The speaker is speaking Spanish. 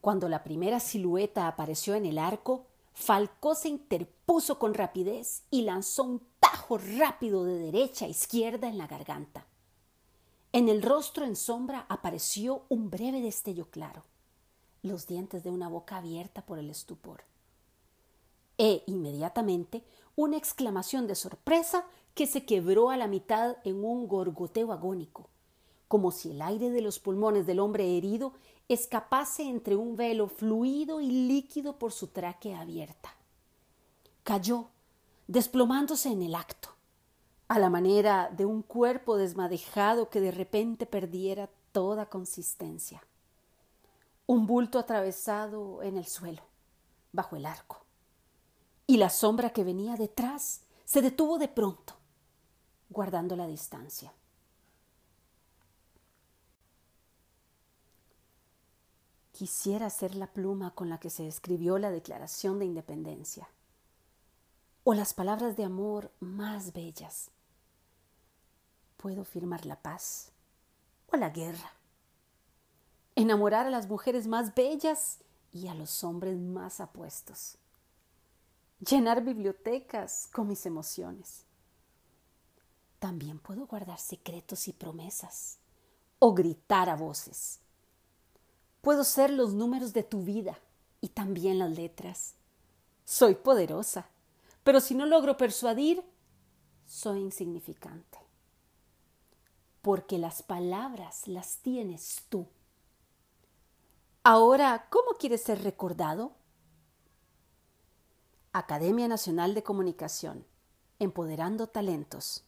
Cuando la primera silueta apareció en el arco, Falcó se interpuso con rapidez y lanzó un tajo rápido de derecha a izquierda en la garganta. En el rostro en sombra apareció un breve destello claro, los dientes de una boca abierta por el estupor. E inmediatamente una exclamación de sorpresa que se quebró a la mitad en un gorgoteo agónico, como si el aire de los pulmones del hombre herido escapase entre un velo fluido y líquido por su tráquea abierta. Cayó, desplomándose en el acto, a la manera de un cuerpo desmadejado que de repente perdiera toda consistencia. Un bulto atravesado en el suelo, bajo el arco. Y la sombra que venía detrás se detuvo de pronto, guardando la distancia. Quisiera ser la pluma con la que se escribió la Declaración de Independencia, o las palabras de amor más bellas. Puedo firmar la paz o la guerra, enamorar a las mujeres más bellas y a los hombres más apuestos, llenar bibliotecas con mis emociones. También puedo guardar secretos y promesas, o gritar a voces Puedo ser los números de tu vida y también las letras. Soy poderosa, pero si no logro persuadir, soy insignificante. Porque las palabras las tienes tú. Ahora, ¿cómo quieres ser recordado? Academia Nacional de Comunicación, Empoderando Talentos.